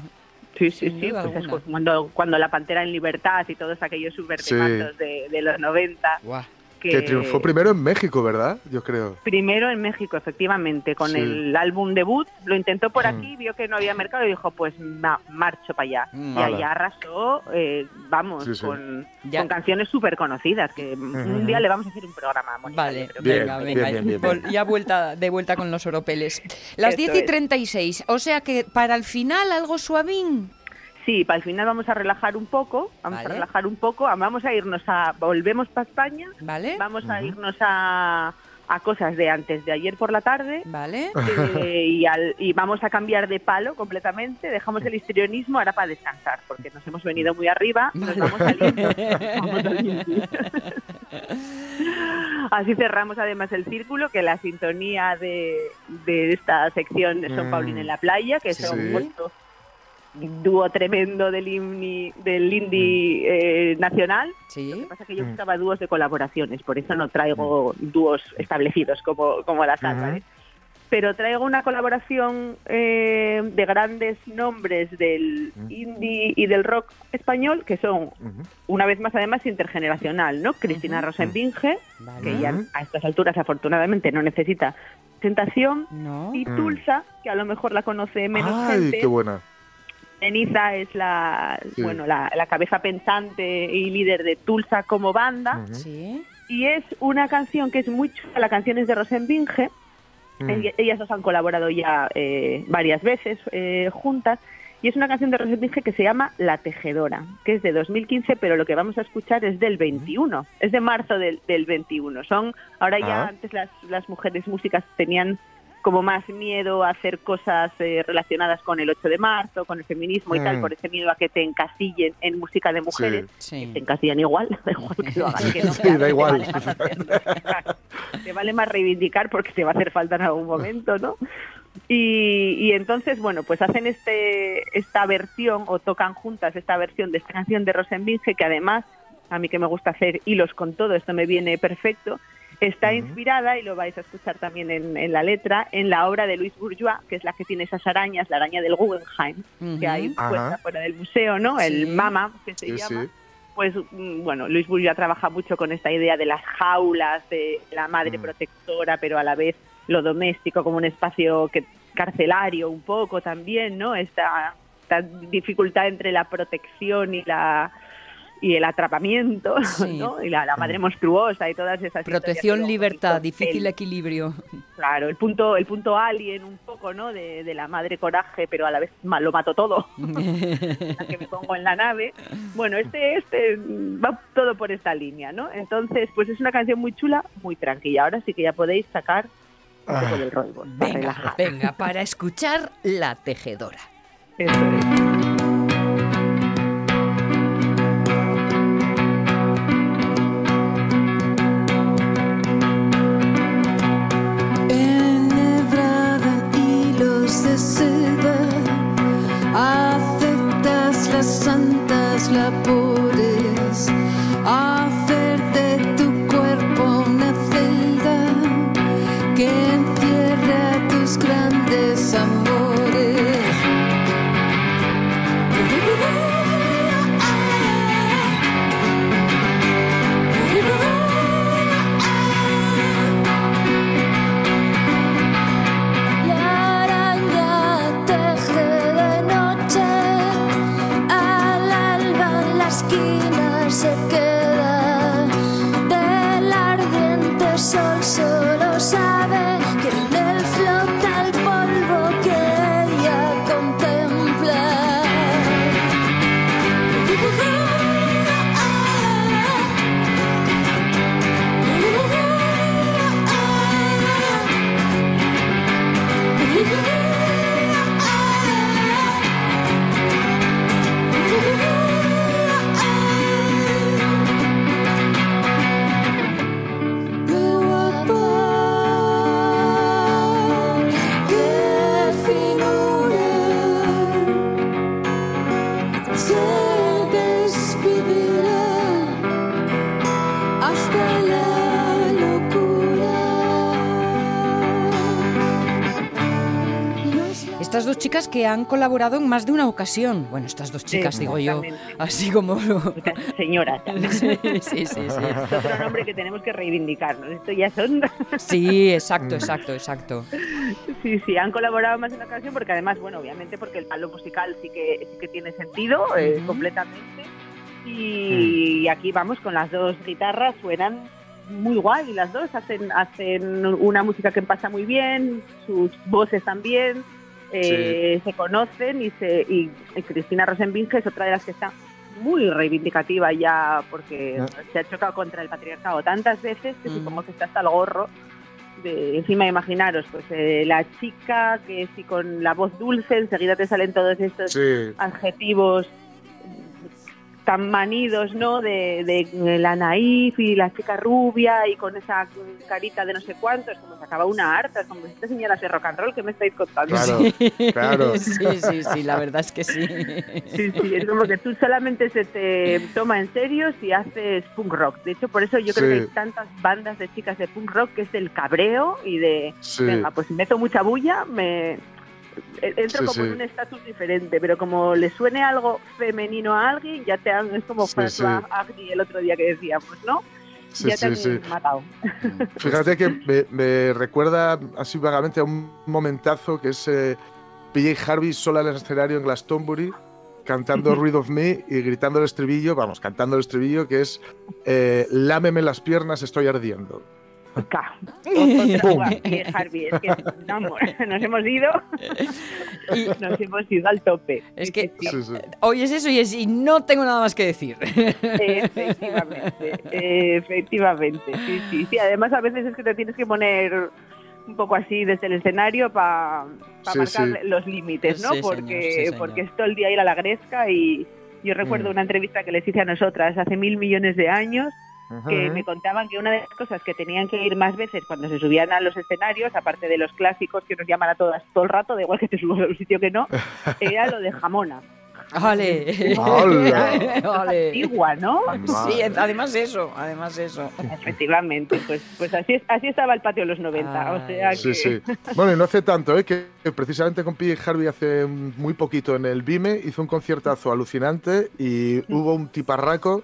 Sí, sí, Sin sí. Pues es cuando, cuando La Pantera en Libertad y todos aquellos super Sí. de, de los 90. Guau. Que triunfó primero en México, ¿verdad? Yo creo. Primero en México, efectivamente, con Sí. el álbum debut. Lo intentó por Mm. aquí, vio que no había mercado y dijo, pues ma- marcho para allá. Mm. Y allá arrasó, eh, vamos, Sí, sí. con, canciones súper conocidas, que un día le vamos a hacer un programa, Mónica, Vale, venga, bien, venga. bien, bien, Vol- bien. Ya vuelta, de vuelta con los oropeles. Las Eso 10 y es. 36, o sea que para el final algo suavín. Sí, para el final vamos a relajar un poco, vamos Vale. a relajar un poco, vamos a irnos a, volvemos para España, ¿Vale? vamos a irnos a, a cosas de antes de ayer por la tarde. ¿Vale? eh, <laughs> y, al- y vamos a cambiar de palo completamente, dejamos el histrionismo ahora para descansar, porque nos hemos venido muy arriba, nos vamos al. <laughs> Así cerramos además el círculo, que la sintonía de, de esta sección son Mm. Paulina en la playa, que Sí. son puesto dúo tremendo del indie, del indie eh, nacional. Lo Sí. que pasa es que yo Mm. buscaba dúos de colaboraciones, por eso no traigo dúos establecidos como, como la casa. Ujú. ¿eh? Pero traigo una colaboración eh, de grandes nombres del Mm. indie y del rock español, que son, una vez más además, intergeneracional, ¿no? Cristina. Rosenbinge, Vale. que ya a estas alturas afortunadamente no necesita presentación, No. y Mm. Tulsa, que a lo mejor la conoce menos Ay, gente. qué buena. Ceniza es la, Sí. bueno, la, la cabeza pensante y líder de Tulsa como banda. Sí. Y es una canción que es muy chula, la canción es de Rosenbinge. Mm. Ell- Ellas dos han colaborado ya eh, varias veces eh, juntas. Y es una canción de Rosenbinge que se llama La Tejedora, que es de 2015, pero lo que vamos a escuchar es del 21. Es de marzo del, del 21. Son, ahora ya Ah. antes las, las mujeres músicas tenían como más miedo a hacer cosas eh, relacionadas con el 8 de marzo, con el feminismo y tal, Mm. por ese miedo a que te encasillen en música de mujeres. Sí. Te encasillan igual, <laughs> da igual que lo hagan, que no <laughs> Sí, da te igual. vale más. <laughs> Te vale más reivindicar porque te va a hacer falta en algún momento, ¿no? Y, y entonces, bueno, pues hacen este esta versión o tocan juntas esta versión de esta canción de Rosenbinge que además, a mí que me gusta hacer hilos con todo, esto me viene perfecto, está inspirada, y lo vais a escuchar también en, en la letra, en la obra de Luis Bourgeois, que es la que tiene esas arañas, la araña del Guggenheim, que hay puesta fuera del museo, ¿no? Sí. El Mama, que se Sí, llama sí. pues mm, bueno, Luis Bourgeois trabaja mucho con esta idea de las jaulas, de la madre Mm. protectora, pero a la vez lo doméstico como un espacio que carcelario un poco también, ¿no? Esta, esta dificultad entre la protección y la y el atrapamiento, Sí. <laughs> ¿no? Y la, la madre monstruosa y todas esas Protección, libertad, difícil el- equilibrio. Claro, el punto, el punto alien un poco, ¿no? De, de la madre coraje, pero a la vez ma- lo mato todo. <laughs> la que me pongo en la nave. Bueno, este, este mm, va todo por esta línea, ¿no? Entonces, pues es una canción muy chula, muy tranquila. Ahora sí que ya podéis sacar un poco Ah. del rollo. para Venga, relajar. venga, para escuchar la tejedora. Eso es. Chicas que han colaborado en más de una ocasión. Bueno, estas dos chicas, digo yo, así como... Estas señoras. <laughs> sí, sí, sí, sí. Es otro nombre que tenemos que reivindicarnos. Esto ya son. <laughs> Sí, exacto, exacto, exacto. Sí, sí, han colaborado más en una ocasión porque además, bueno, obviamente porque el palo musical sí que, sí que tiene sentido eh, completamente. Y aquí vamos con las dos guitarras, suenan muy guay las dos, hacen, hacen una música que pasa muy bien, sus voces también, eh, se conocen y, se, y, y Cristina Rosenbinge es otra de las que está muy reivindicativa ya porque Ah. se ha chocado contra el patriarcado tantas veces que Ujú. supongo que está hasta el gorro de encima imaginaros pues eh, la chica que si con la voz dulce enseguida te salen todos estos Sí, adjetivos tan manidos, ¿no? De, de la naif y la chica rubia y con esa carita de no sé cuántos, como se acaba una harta, como esta señora de rock and roll que me estáis contando. Claro, claro. <laughs> Sí, sí, sí, la verdad es que sí. Sí, sí, es como que tú solamente se te toma en serio si haces punk rock. De hecho, por eso yo creo Sí. que hay tantas bandas de chicas de punk rock que es del cabreo y de, Sí. venga, pues meto mucha bulla, me entro Sí, como en sí. un estatus diferente, pero como le suene algo femenino a alguien, ya te han, es como Sí, François sí. Agri el otro día que decíamos, ¿no? Sí, ya te han sí. matado. Fíjate que me, me recuerda así vagamente a un momentazo que es eh, PJ Harvey sola en el escenario en Glastonbury cantando Read of Me y gritando el estribillo, vamos, cantando el estribillo que es eh, Lámeme las piernas, estoy ardiendo. <laughs> <laughs> Es que vamos, <laughs> nos hemos ido, Y nos hemos ido al tope. es que sí, sí. Sí, sí. oyes eso y, es, y no tengo nada más que decir. Efectivamente, efectivamente, sí, sí, sí. Además, a veces es que te tienes que poner un poco así desde el escenario para Sí, marcar sí. los límites, ¿no? Sí, señor, porque, señor. porque es todo el día ir a la gresca y yo recuerdo Mm. una entrevista que les hice a nosotras hace mil millones de años que me contaban que una de las cosas que tenían que ir más veces cuando se subían a los escenarios, aparte de los clásicos que nos llaman a todas todo el rato, da igual que te subas a un sitio que no, <laughs> era lo de jamona. Vale. ¡Hala! <laughs> Vale. Antigua, ¿no? Sí, además eso, además eso. Efectivamente, pues, pues así, es- así estaba el patio en los 90. o sea Sí, que- sí. Bueno, y no hace tanto, ¿eh? que precisamente con PJ Harvey hace muy poquito en el Vime hizo un conciertazo alucinante y hubo un tiparraco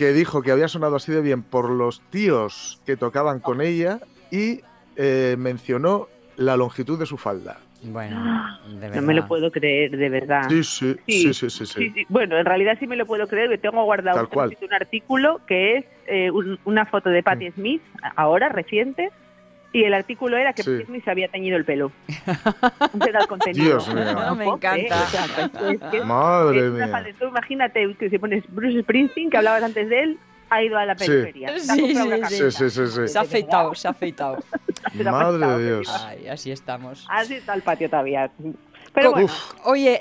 que dijo que había sonado así de bien por los tíos que tocaban con ella y eh, mencionó la longitud de su falda. Bueno, de verdad. No me lo puedo creer, de verdad. Sí, sí, Ah. Sí, sí, sí, sí. sí. Sí, sí. Bueno, en realidad sí me lo puedo creer, que tengo guardado Tal un, artículo que es eh, un- una foto de Patti Smith, ahora reciente, y el artículo era que Sí. Smith se había teñido el pelo. Ese era el contenido. Dios mío. No Me encanta. o sea, pues, es que- <laughs> Madre es mía. Tú imagínate que si pones Bruce Springsteen, que hablabas antes de él, ha ido a la periferia. Se ha Sí, comprado una sí. Sí, sí, sí, sí. Se ha afeitado, se ha afeitado. <laughs> Madre de Dios. Ay, así estamos. Así está el patio todavía. Pero bueno, Uf, Oye,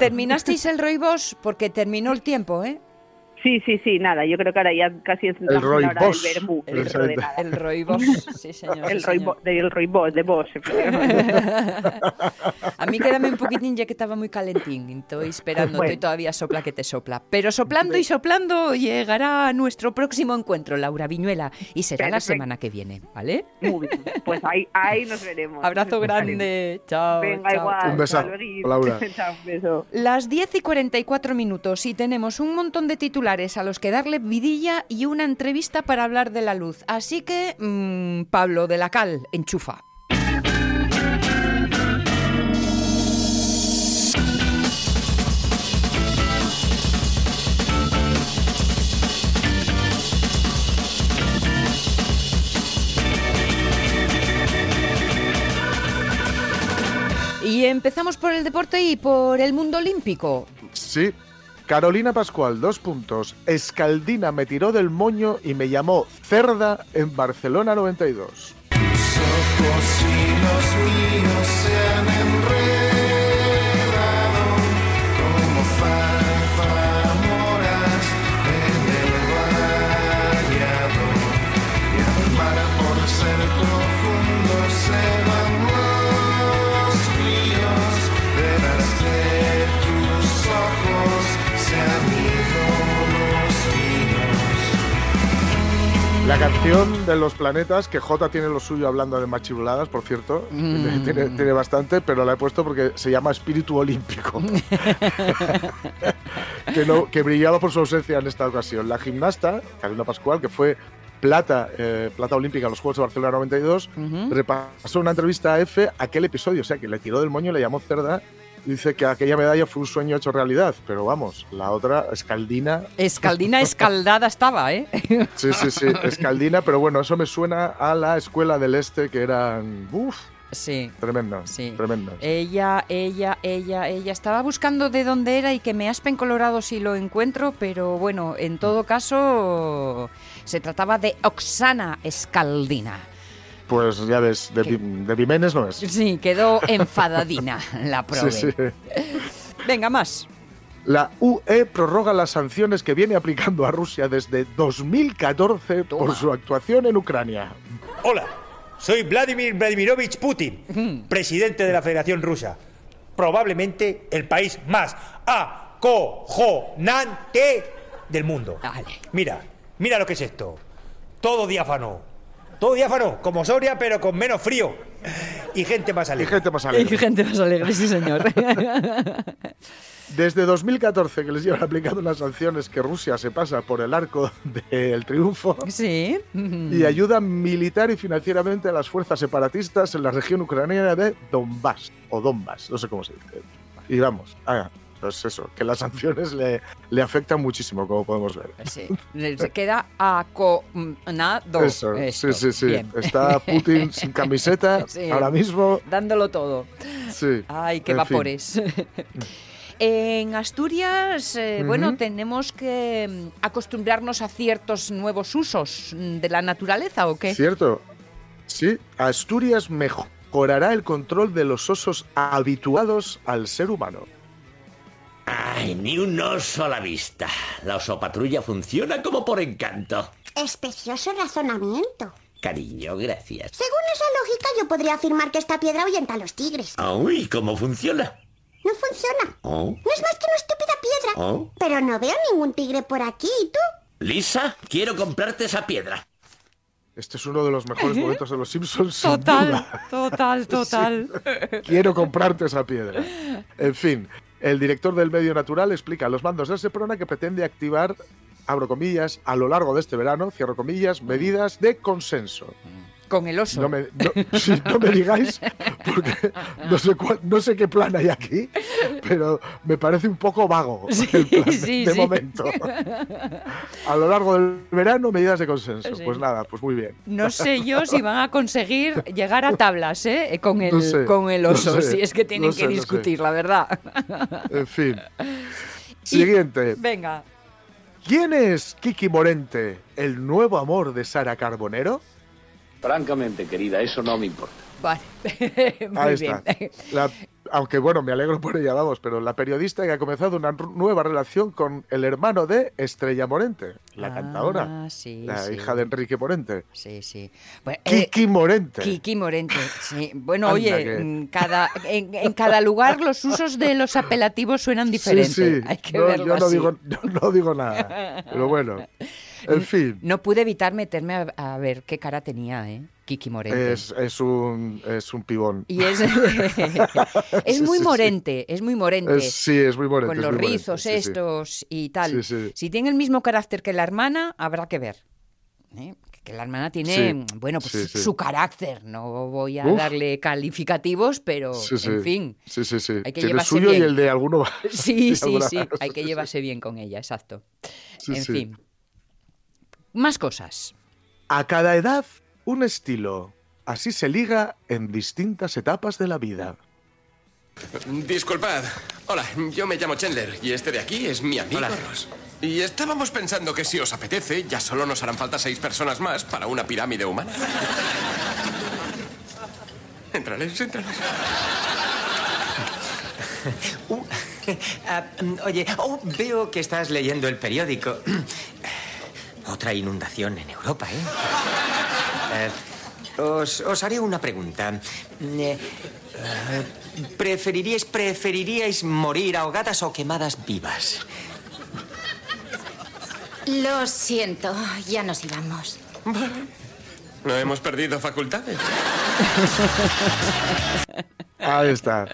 terminasteis el Roibos porque terminó el tiempo, ¿eh? Sí, sí, sí, nada. Yo creo que ahora ya casi es la Roy hora del Boss. vermú, El de nada. El Roibos, sí, señor. El sí, Roy, señor. Bo- del Roy Boss, de Boss. <laughs> A mí quédame un poquitín ya que estaba muy calentín. Estoy esperando, Bueno. estoy todavía sopla que te sopla. Pero soplando y soplando llegará nuestro próximo encuentro, Laura Viñuela, y será la semana que viene, ¿vale? Muy bien. Pues ahí, ahí nos veremos. Abrazo grande. Chao. Venga, chao, igual. Un beso. Laura. <laughs> Chao, un beso. Las 10 y 44 minutos y tenemos un montón de titulares a los que darle vidilla y una entrevista para hablar de la luz. Así que, mm, Pablo de la Cal, enchufa. Y empezamos por el deporte y por el mundo olímpico. Sí. Carolina Pascual, dos puntos. Escaldina me tiró del moño y me llamó cerda en Barcelona 92. La La canción de los planetas, que J tiene lo suyo hablando de machiruladas, por cierto, Mm. <laughs> tiene, tiene bastante, pero la he puesto porque se llama Espíritu Olímpico, <laughs> que, no, que brillaba por su ausencia en esta ocasión. La gimnasta, Carolina Pascual, que fue plata, eh, plata olímpica en los Juegos de Barcelona 92, Ujú. repasó en una entrevista a F aquel episodio, o sea, que le tiró del moño y le llamó cerda. Dice que aquella medalla fue un sueño hecho realidad, pero vamos, la otra, escaldina, Escaldina <laughs> escaldada estaba, ¿eh? Sí, sí, sí, escaldina, pero bueno, eso me suena a la escuela del este que eran. Uf, Sí. tremendas. Sí. Tremendas. Ella, ella, ella, ella. Estaba buscando de dónde era y que me aspen colorado si lo encuentro, pero bueno, en todo caso se trataba de Oxana Escaldina. Pues ya ves, de, no es. Sí, quedó enfadadina la <laughs> Sí, prove. sí. Venga, más. La UE prorroga las sanciones que viene aplicando a Rusia desde 2014 Toma. por su actuación en Ucrania. Hola, soy Vladimir Vladimirovich Putin, presidente de la Federación Rusa. Probablemente el país más acojonante del mundo. Mira, mira lo que es esto. Todo diáfano. Todo diáfano, como Soria, pero con menos frío. Y gente más Y alegre. gente más Y alegre. gente más alegre, sí, señor. <laughs> Desde 2014 que les llevan aplicando las sanciones que Rusia se pasa por el arco del triunfo sí. y ayuda militar y financieramente a las fuerzas separatistas en la región ucraniana de Donbass, o Donbass, no sé cómo se dice. Y vamos, ah, pues eso, que las sanciones le, le afectan muchísimo, como podemos ver. Sí. Se queda aconado. Eso, esto. sí, sí, sí. Bien. Está Putin <laughs> sin camiseta Sí. ahora mismo. Dándolo todo. Sí. Ay, qué En fin. vapores. <laughs> En Asturias, eh, bueno, tenemos que mm, acostumbrarnos a ciertos nuevos usos mm, de la naturaleza, ¿o qué? Cierto. Sí, Asturias mejorará el control de los osos habituados al ser humano. Ay, ni un oso a la vista. La osopatrulla funciona como por encanto. Es precioso razonamiento. Cariño, gracias. Según esa lógica, yo podría afirmar que esta piedra ahuyenta a los tigres. Uy, ¿cómo funciona? No funciona. Oh, No es más que una estúpida piedra. oh. Pero no veo ningún tigre por aquí. ¿Y tú? Lisa, quiero comprarte esa piedra. Este es uno de los mejores momentos de los Simpsons. sin Total, duda. total, <laughs> total. Quiero comprarte esa piedra. En fin, el director del medio natural explica a los mandos del Seprona que pretende activar, abro comillas, a lo largo de este verano, cierro comillas, medidas de consenso. Con el oso. No me, no- sí, <laughs> no me digáis, porque no sé, cuál- no sé qué plan hay aquí, <laughs> pero me parece un poco vago Sí, el plan de- sí, de sí. momento. A lo largo del verano, medidas de consenso. Sí. Pues nada, pues muy bien. No sé yo si van a conseguir llegar a tablas, ¿eh? Con el, No sé, con el no oso, sé, si es que tienen no sé, que no sé. discutir, la verdad. En fin. Y- Siguiente. Venga. ¿Quién es Kiki Morente, el nuevo amor de Sara Carbonero? Francamente, querida, eso no me importa. Vale. <laughs> Muy Ahí bien. está. La- aunque bueno, me alegro por ella, vamos, pero la periodista que ha comenzado una nueva relación con el hermano de Estrella Morente, la Ah, cantadora, sí, la sí. hija de Enrique Morente. Sí, sí. Bueno, eh, Kiki Morente. Kiki Morente, sí. Bueno, Anda oye, que- cada, en, en cada lugar los usos de los apelativos suenan diferentes. Sí, sí. Hay que no, verlo yo no así. digo, yo no digo nada. Pero bueno, <laughs> en fin. No pude evitar meterme a, a ver qué cara tenía, ¿eh? Kiki Morente. Es, es un es un pibón. Y es, <laughs> muy morente, es muy morente. Es- sí, es muy morente. con los morente, rizos sí, sí. estos y tal. Sí. Si tiene el mismo carácter que la hermana, habrá que ver. ¿eh? Que la hermana tiene, bueno, pues su carácter. No voy a Uf. darle calificativos, pero Sí, sí. en fin. Sí, sí, sí. hay que Tiene el suyo y el de alguno. <laughs> <laughs> Sí, sí, sí. Hay que llevarse bien con ella, exacto. Sí, en sí. fin. Más cosas. A cada edad, un estilo. Así se liga en distintas etapas de la vida. Disculpad. Hola, yo me llamo Chandler y este de aquí es mi amigo Ross. Y estábamos pensando que si os apetece, ya solo nos harán falta seis personas más para una pirámide humana. <laughs> Entrales, entrales. <laughs> <laughs> Ah, mm, oye, oh, veo que estás leyendo el periódico. <clears throat> Otra inundación en Europa, ¿eh? Eh, os, os haré una pregunta. Mm, eh, eh, ¿Preferiríais, ¿Preferiríais morir ahogadas o quemadas vivas? Lo siento, ya nos íbamos. No hemos perdido facultades. <laughs> Ahí está.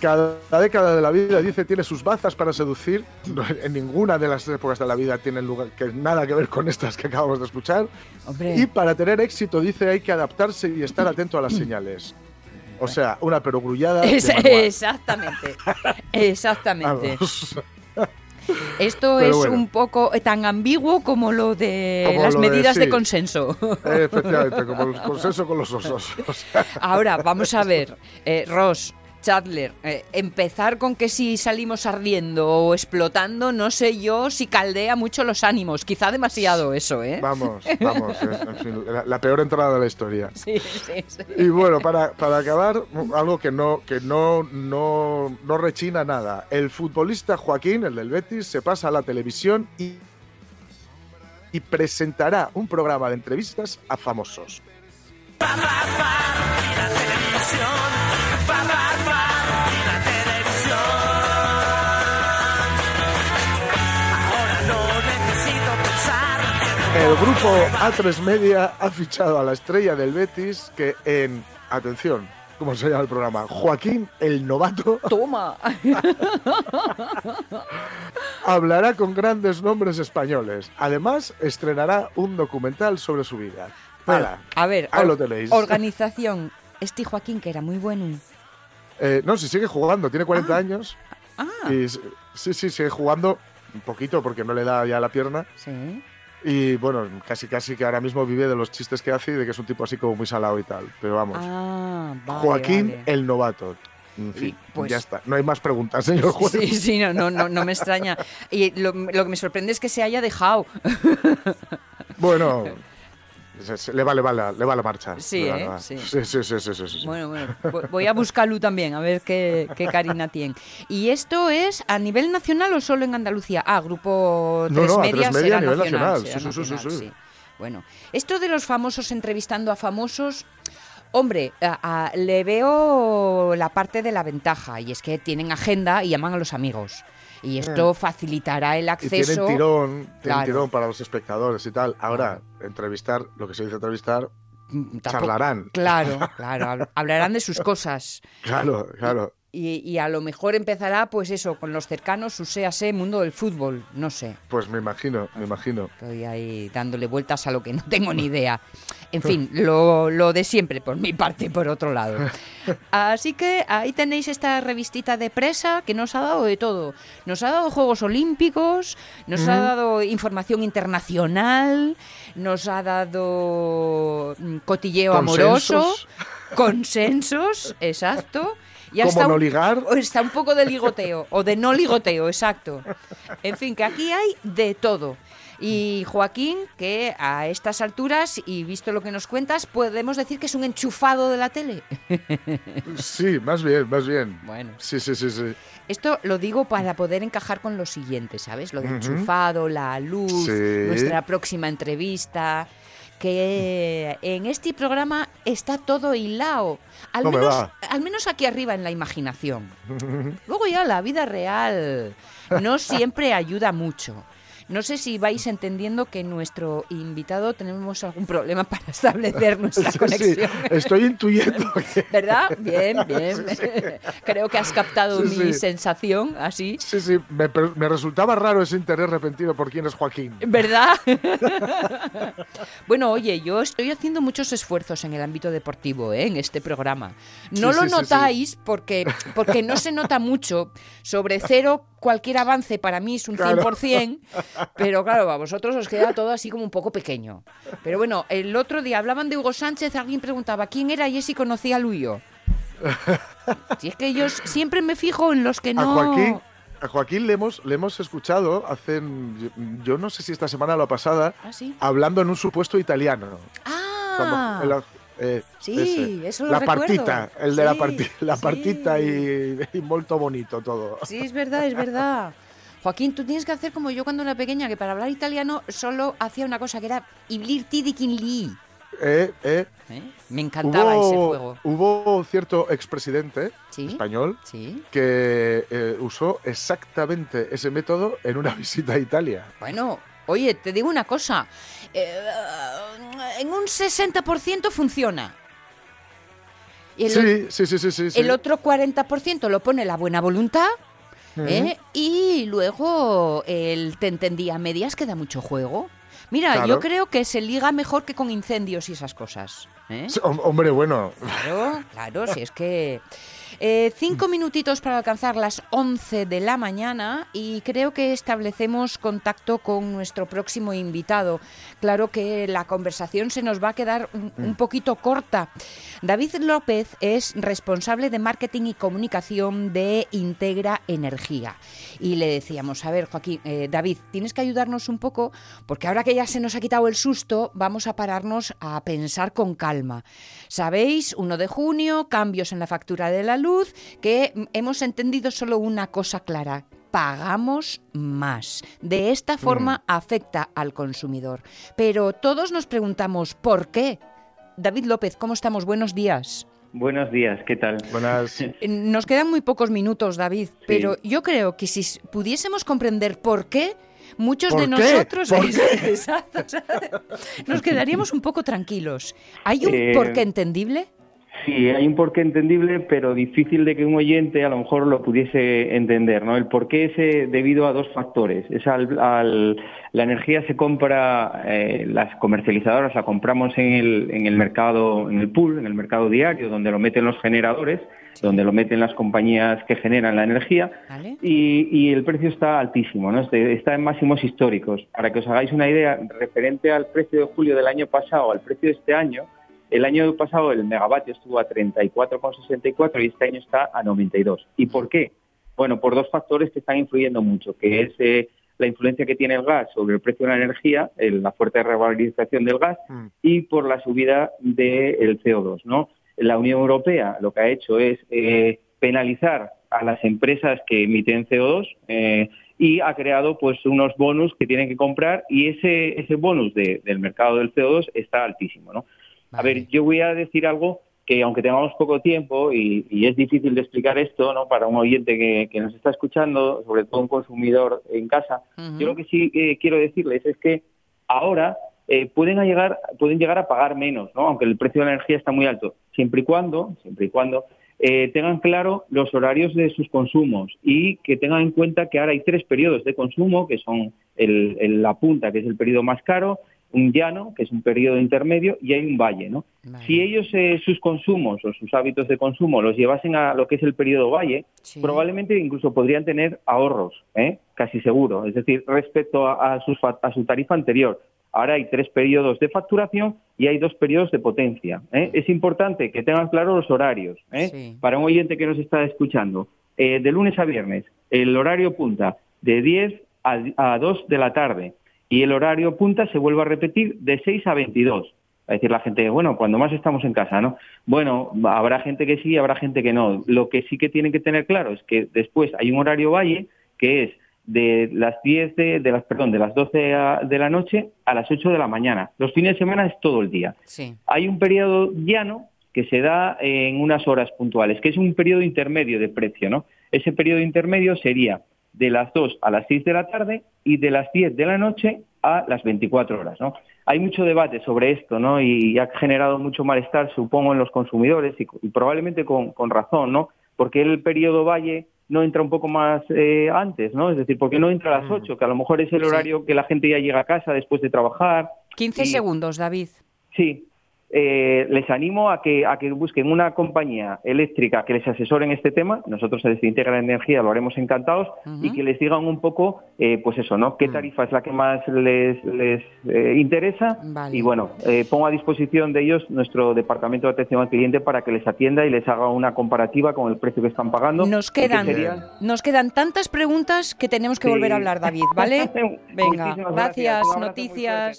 Cada década de la vida, dice, tiene sus bazas para seducir. En ninguna de las épocas de la vida tienen lugar que nada que ver con estas que acabamos de escuchar. Hombre. Y para tener éxito, dice, hay que adaptarse y estar atento a las señales. O sea, una perogrullada. Es- exactamente. Exactamente. Vamos. Esto Pero es bueno. un poco eh, tan ambiguo como lo de Como las lo medidas de sí. consenso. Eh, Efectivamente, como el consenso con los osos. Ahora, vamos a ver, eh, Ross, Chandler, eh, empezar con que si salimos ardiendo o explotando, no sé yo si caldea mucho los ánimos. Quizá demasiado eso, ¿eh? vamos, vamos. eh, en fin, la, la peor entrada de la historia. Sí, sí, sí. Y bueno, para, para acabar, algo que no, que no, no, no rechina nada. El futbolista Joaquín, el del Betis, se pasa a la televisión y, y presentará un programa de entrevistas a famosos. El grupo A3 Media ha fichado a la estrella del Betis que en, atención, ¿cómo se llama el programa? Joaquín el Novato Toma. <laughs> hablará con grandes nombres españoles. Además, estrenará un documental sobre su vida. Hala, a ver, ahí lo tenéis. organización. Este Joaquín, que era muy bueno. Eh, no, si sigue jugando, tiene 40 años. Ah, Y sí, sí, sigue jugando un poquito porque no le da ya la pierna. sí. Y bueno, casi casi que ahora mismo vive de los chistes que hace y de que es un tipo así como muy salado y tal. Pero vamos, Ah, vale, Joaquín vale. el novato. En fin, pues- ya está. No hay más preguntas, señor juez. Sí, sí, no, no, no, no me extraña. Y lo, lo que me sorprende es que se haya dejado. Bueno, le va, le va la, le va la marcha. Sí, va, ¿eh? le va. Sí. Sí, sí, sí, sí, sí, sí. Bueno, bueno, vo- voy a buscarlo también, a ver qué, qué Karina tiene. ¿Y esto es a nivel nacional o solo en Andalucía? Ah, grupo No, 3 no, a Media Tres Media será a nivel nacional. Sí, sí. Bueno, esto de los famosos entrevistando a famosos... Hombre, a- a- le veo la parte de la ventaja y es que tienen agenda y llaman a los amigos. Y esto Mm. facilitará el Y acceso. tienen tirón, tienen Claro. tirón para los espectadores y tal. Ahora, entrevistar, lo que se dice entrevistar, Tampoco- charlarán. Claro, <laughs> claro, hab- hablarán de sus cosas. Claro, claro. Y, y a lo mejor empezará, pues eso, con los cercanos, su séase, mundo del fútbol, no sé. Pues me imagino, me imagino. Estoy ahí dándole vueltas a lo que no tengo ni idea. En <laughs> fin, lo, lo de siempre por mi parte, por otro lado. <laughs> Así que ahí tenéis esta revistita de presa que nos ha dado de todo. Nos ha dado Juegos Olímpicos, nos ha dado información internacional, nos ha dado mm, cotilleo amoroso, consensos, exacto. <laughs> Y ¿Cómo no un- ligar? o <laughs> está un poco de ligoteo, o de no ligoteo, exacto. En fin, que aquí hay de todo. Y Joaquín, que a estas alturas, y visto lo que nos cuentas, podemos decir que es un enchufado de la tele. <laughs> Sí, más bien, más bien. Bueno. Sí, sí, sí, sí. Esto lo digo para poder encajar con lo siguiente, ¿sabes? Lo de enchufado, la luz, Sí. nuestra próxima entrevista. Que en este programa está todo hilado. Al, No me menos, al menos aquí arriba en la imaginación. <laughs> Luego ya la vida real no siempre ayuda mucho. No sé si vais entendiendo que nuestro invitado tenemos algún problema para establecer nuestra <laughs> Sí, sí, conexión. estoy intuyendo que... <laughs> ¿Verdad? Bien, <laughs> bien. Creo que has captado mi sensación así. Sí, sí, me, me resultaba raro ese interés repentino por quién es Joaquín. ¿Verdad? bueno, oye, yo estoy haciendo muchos esfuerzos en el ámbito deportivo, ¿eh? en este programa. No lo notáis porque, porque no se nota mucho. Sobre cero, cualquier avance para mí es un Claro. 100%, pero claro, a vosotros os queda todo así como un poco pequeño. Pero bueno, el otro día hablaban de Hugo Sánchez, alguien preguntaba quién era y ese conocía a Luyo. Si es que yo siempre me fijo en los que no... A Joaquín, a Joaquín le hemos, le hemos escuchado hace, yo, no sé si esta semana o la pasada, ¿Ah, sí? hablando en un supuesto italiano. Ah, Cuando- eh, Sí, eso lo La recuerdo. partita, el de la, Sí, parti- la sí. partita y, y molto bonito todo. Sí, es verdad, es verdad. Joaquín, tú tienes que hacer como yo cuando era pequeña, que para hablar italiano solo hacía una cosa, que era iblir tidikin li. Eh, eh, Me encantaba ese hubo, juego. hubo cierto expresidente Sí. español Sí. que eh, usó exactamente ese método en una <laughs> visita a Italia. Bueno, Oye, te digo una cosa. eh, en un 60% funciona. El, Sí, sí, sí, sí, sí. sí. el otro 40% lo pone la buena voluntad. ¿Eh? Y luego el te entendía medias que da mucho juego. Mira, Claro. yo creo que se liga mejor que con incendios y esas cosas. ¿eh? Hombre, bueno. Claro, claro, si es que... Eh, cinco minutitos para alcanzar las 11 de la mañana y creo que establecemos contacto con nuestro próximo invitado. Claro que la conversación se nos va a quedar un, un poquito corta. David López es responsable de marketing y comunicación de Integra Energía. Y le decíamos, a ver, Joaquín, eh, David, tienes que ayudarnos un poco porque ahora que ya se nos ha quitado el susto, vamos a pararnos a pensar con calma. Sabéis, 1 de junio, cambios en la factura de la luz, que mm, hemos entendido solo una cosa clara. Pagamos más. De esta forma afecta al consumidor. Pero todos nos preguntamos, ¿por qué? David López, ¿cómo estamos? Buenos días. Buenos días, ¿qué tal? Buenas. <laughs> Eh, Nos quedan muy pocos minutos, David, pero yo creo que si pudiésemos comprender por qué, muchos de ¿Por qué? nosotros ¿Por qué? <laughs> Exacto, nos quedaríamos un poco tranquilos. ¿Hay un Eh, porqué entendible? Sí, hay un porqué entendible, pero difícil de que un oyente a lo mejor lo pudiese entender, ¿no? El porqué es eh, debido a dos factores. Es al, al- la energía se compra, eh, las comercializadoras la compramos en el, en el mercado, en el pool, en el mercado diario, donde lo meten los generadores, donde lo meten las compañías que generan la energía, y, y el precio está altísimo, ¿no? Este- Está en máximos históricos. Para que os hagáis una idea, referente al precio de julio del año pasado al precio de este año, el año pasado el megavatio estuvo a 34,64 y este año está a 92. ¿Y por qué? Bueno, por dos factores que están influyendo mucho, que es eh, la influencia que tiene el gas sobre el precio de la energía, el- la fuerte revalorización del gas, y por la subida del CO2, ¿no? La Unión Europea lo que ha hecho es eh, penalizar a las empresas que emiten CO2 eh, y ha creado pues unos bonus que tienen que comprar y ese ese bonus de- del mercado del CO2 está altísimo, ¿no? A ver, yo voy a decir algo que aunque tengamos poco tiempo y, y es difícil de explicar esto, ¿no? Para un oyente que, que nos está escuchando, sobre todo un consumidor en casa, yo lo que sí eh, quiero decirles es que ahora eh, pueden llegar pueden llegar a pagar menos, ¿no? Aunque el precio de la energía está muy alto, siempre y cuando siempre y cuando eh, tengan claro los horarios de sus consumos y que tengan en cuenta que ahora hay tres periodos de consumo, que son el, el- la punta, que es el periodo más caro, un llano, que es un periodo intermedio, y hay un valle, ¿no? Si ellos eh, sus consumos o sus hábitos de consumo los llevasen a lo que es el periodo valle, probablemente incluso podrían tener ahorros, ¿eh? casi seguro. Es decir, respecto a, a sus a su tarifa anterior. Ahora hay tres periodos de facturación y hay dos periodos de potencia. ¿eh? Es importante que tengan claro los horarios. ¿eh? Para un oyente que nos está escuchando, eh, de lunes a viernes, el horario punta de 10 a, a 2 de la tarde y el horario punta se vuelve a repetir de 6 a 22. A decir la gente, bueno, cuando más estamos en casa, ¿no? Bueno, habrá gente que sí, habrá gente que no. Lo que sí que tienen que tener claro es que después hay un horario valle que es de las 10 de, de las perdón, de las 12 a- de la noche a las 8 de la mañana. Los fines de semana es todo el día. Sí. Hay un periodo llano que se da en unas horas puntuales, que es un periodo intermedio de precio, ¿no? Ese periodo intermedio sería de las 2 a las 6 de la tarde y de las 10 de la noche a las 24 horas, ¿no? Hay mucho debate sobre esto, ¿no? Y ha generado mucho malestar, supongo, en los consumidores y, y probablemente con, con razón, ¿no? Porque el periodo valle no entra un poco más eh, antes, ¿no? Es decir, porque no entra a las 8, que a lo mejor es el horario que la gente ya llega a casa después de trabajar. 15 Y- segundos, David. Sí. Eh, les animo a que, a que busquen una compañía eléctrica que les asesore en este tema. Nosotros desde Integra Energía lo haremos encantados y que les digan un poco, eh, pues eso, ¿no? ¿Qué tarifa es la que más les, les eh, interesa? Vale. Y bueno, eh, pongo a disposición de ellos nuestro departamento de atención al cliente para que les atienda y les haga una comparativa con el precio que están pagando. Nos quedan, nos quedan tantas preguntas que tenemos que Sí. volver a hablar, David, ¿vale? <laughs> Venga, Muchísimas gracias. noticias.